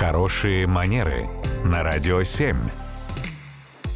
Хорошие манеры на радио 7.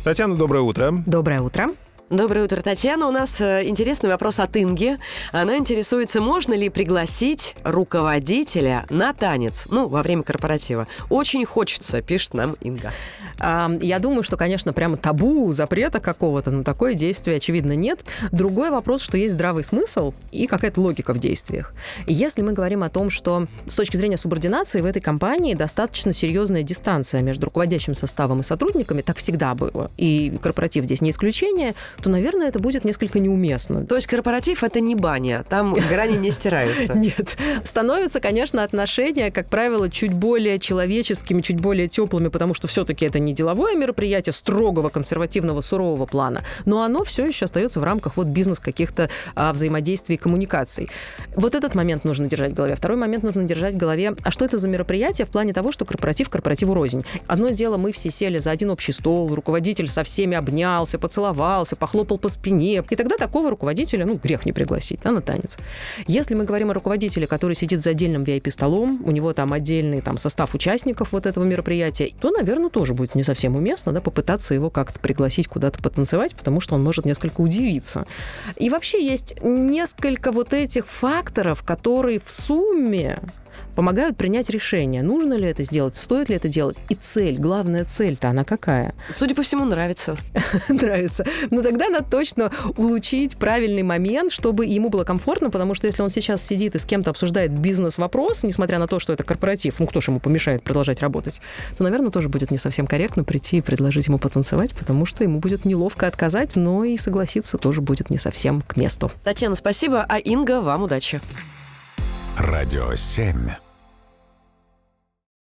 Татьяна, доброе утро. Доброе утро. Доброе утро, Татьяна. У нас э, интересный вопрос от Инги. Она интересуется, можно ли пригласить руководителя на танец, ну, во время корпоратива. Очень хочется, пишет нам Инга. Я думаю, что, конечно, прямо табу, запрета какого-то на такое действие, очевидно, нет. Другой вопрос, что есть здравый смысл и какая-то логика в действиях. Если мы говорим о том, что с точки зрения субординации в этой компании достаточно серьезная дистанция между руководящим составом и сотрудниками, так всегда было, и корпоратив здесь не исключение, то, наверное, это будет несколько неуместно. То есть корпоратив – это не баня, там грани не стираются. Нет. Становятся, конечно, отношения, как правило, чуть более человеческими, чуть более теплыми, потому что все-таки это не деловое мероприятие строгого, консервативного, сурового плана, но оно все еще остается в рамках вот бизнес каких-то а, взаимодействий и коммуникаций. Вот этот момент нужно держать в голове. Второй момент нужно держать в голове, а что это за мероприятие в плане того, что корпоратив корпоративу рознь. Одно дело, мы все сели за один общий стол, руководитель со всеми обнялся, поцеловался, похлопал по спине. И тогда такого руководителя, ну, грех не пригласить да, на танец. Если мы говорим о руководителе, который сидит за отдельным VIP-столом, у него там отдельный там, состав участников вот этого мероприятия, то, наверное, тоже будет не совсем уместно да, попытаться его как-то пригласить куда-то потанцевать, потому что он может несколько удивиться. И вообще есть несколько вот этих факторов, которые в сумме помогают принять решение, нужно ли это сделать, стоит ли это делать. И цель, главная цель-то она какая? Судя по всему, нравится. нравится. Но тогда надо точно улучшить правильный момент, чтобы ему было комфортно, потому что если он сейчас сидит и с кем-то обсуждает бизнес-вопрос, несмотря на то, что это корпоратив, ну кто же ему помешает продолжать работать, то, наверное, тоже будет не совсем корректно прийти и предложить ему потанцевать, потому что ему будет неловко отказать, но и согласиться тоже будет не совсем к месту. Татьяна, спасибо, а Инга, вам удачи. Радио 7.